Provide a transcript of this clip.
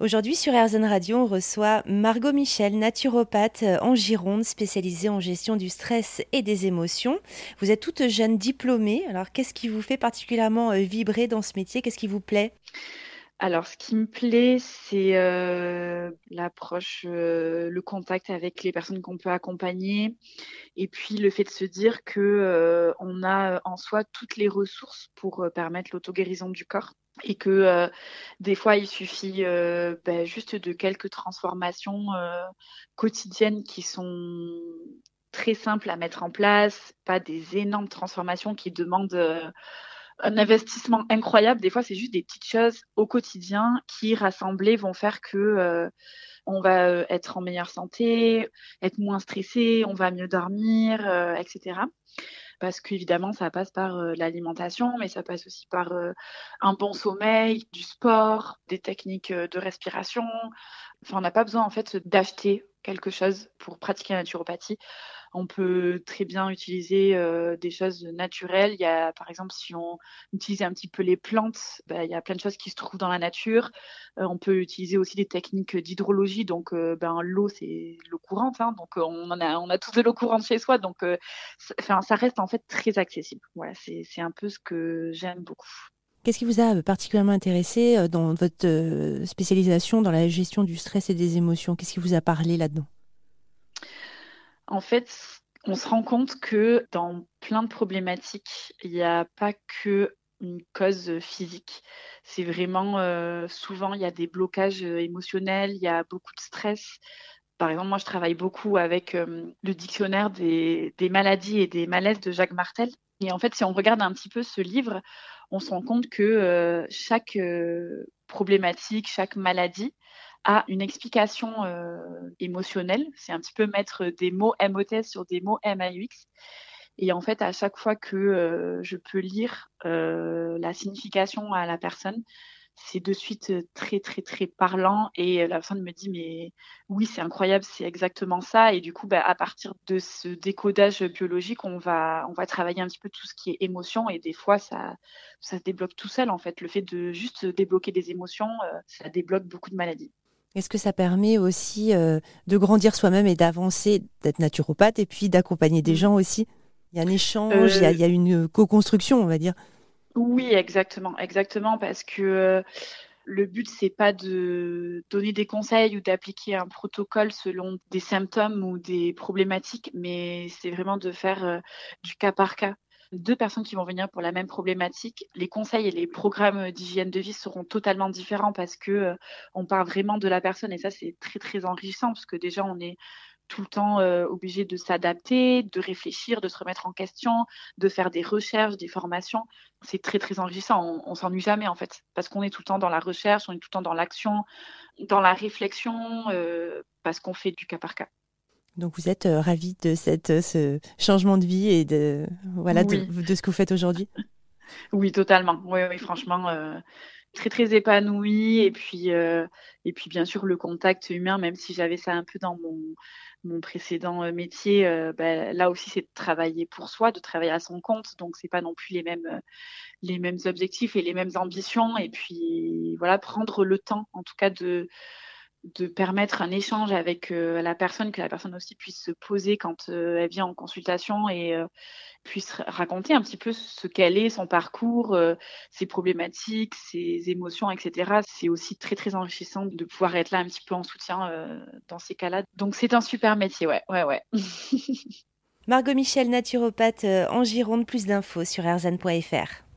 Aujourd'hui sur RZN Radio, on reçoit Margot Michel, naturopathe en Gironde, spécialisée en gestion du stress et des émotions. Vous êtes toute jeune diplômée, alors qu'est-ce qui vous fait particulièrement euh, vibrer dans ce métier? Qu'est-ce qui vous plaît? Alors, ce qui me plaît, c'est euh, l'approche, euh, le contact avec les personnes qu'on peut accompagner, et puis le fait de se dire que euh, on a en soi toutes les ressources pour permettre l'auto-guérison du corps, et que des fois, il suffit ben, juste de quelques transformations quotidiennes qui sont très simples à mettre en place, pas des énormes transformations qui demandent un investissement incroyable. Des fois, c'est juste des petites choses au quotidien qui, rassemblées, vont faire que euh, on va euh, être en meilleure santé, être moins stressé, on va mieux dormir, euh, etc. Parce qu'évidemment, ça passe par l'alimentation, mais ça passe aussi par un bon sommeil, du sport, des techniques de respiration. Enfin, on n'a pas besoin en fait d'acheter quelque chose pour pratiquer la naturopathie. On peut très bien utiliser euh, des choses naturelles. Il y a, par exemple, si on utilise un petit peu les plantes, bah, il y a plein de choses qui se trouvent dans la nature. Euh, on peut utiliser aussi des techniques d'hydrologie. Donc, euh, ben, l'eau, c'est l'eau courante. Hein. donc, on, a, on a tous de l'eau courante chez soi. Donc, ça, ça reste en fait très accessible. Voilà, c'est un peu ce que j'aime beaucoup. Qu'est-ce qui vous a particulièrement intéressé dans votre spécialisation dans la gestion du stress et des émotions? Qu'est-ce qui vous a parlé là-dedans? En fait, on se rend compte que dans plein de problématiques, il n'y a pas que une cause physique. C'est vraiment euh, souvent il y a des blocages euh, émotionnels, il y a beaucoup de stress. Par exemple, moi je travaille beaucoup avec euh, le dictionnaire des, maladies et des malaises de Jacques Martel. Et en fait, si on regarde un petit peu ce livre, on se rend compte que chaque problématique, chaque maladie a une explication euh, émotionnelle. C'est un petit peu mettre des mots MOTS sur des mots MAUX. Et en fait, à chaque fois que euh, je peux lire euh, la signification à la personne, c'est de suite très très très parlant. Et la personne me dit mais oui c'est incroyable c'est exactement ça. Et du coup bah, à partir de ce décodage biologique on va on va travailler un petit peu tout ce qui est émotion. Et des fois ça ça se débloque tout seul en fait. Le fait de juste débloquer des émotions ça débloque beaucoup de maladies est-ce que ça permet aussi euh, de grandir soi-même et d'avancer, d'être naturopathe et puis d'accompagner des mmh. gens aussi? Il y a un échange, il, y a, une co-construction, on va dire. Oui, exactement, exactement, parce que euh, le but c'est pas de donner des conseils ou d'appliquer un protocole selon des symptômes ou des problématiques, mais c'est vraiment de faire euh, du cas par cas deux personnes qui vont venir pour la même problématique, les conseils et les programmes d'hygiène de vie seront totalement différents parce que euh, on part vraiment de la personne et ça c'est très très enrichissant parce que déjà on est tout le temps euh, obligé de s'adapter, de réfléchir, de se remettre en question, de faire des recherches, des formations. C'est très très enrichissant. On, on s'ennuie jamais en fait parce qu'on est tout le temps dans la recherche, on est tout le temps dans l'action, dans la réflexion, euh, parce qu'on fait du cas par cas. Donc vous êtes euh, ravi de cette, euh, ce changement de vie et de, voilà, de, ce que vous faites aujourd'hui? Oui, totalement. Oui, oui franchement, euh, très très épanouie. Et puis, et puis bien sûr, le contact humain, même si j'avais ça un peu dans mon, mon précédent métier, ben, là aussi, c'est de travailler pour soi, de travailler à son compte. Donc, c'est pas non plus les mêmes, les mêmes objectifs et les mêmes ambitions. Et puis, voilà, prendre le temps, en tout cas, de de permettre un échange avec euh, la personne, que la personne aussi puisse se poser quand euh, elle vient en consultation et euh, puisse raconter un petit peu ce qu'elle est, son parcours, ses problématiques, ses émotions, etc. C'est aussi très très enrichissant de pouvoir être là un petit peu en soutien dans ces cas-là. Donc c'est un super métier, ouais, ouais, ouais. Margot Michel, naturopathe en Gironde, plus d'infos sur erzan.fr.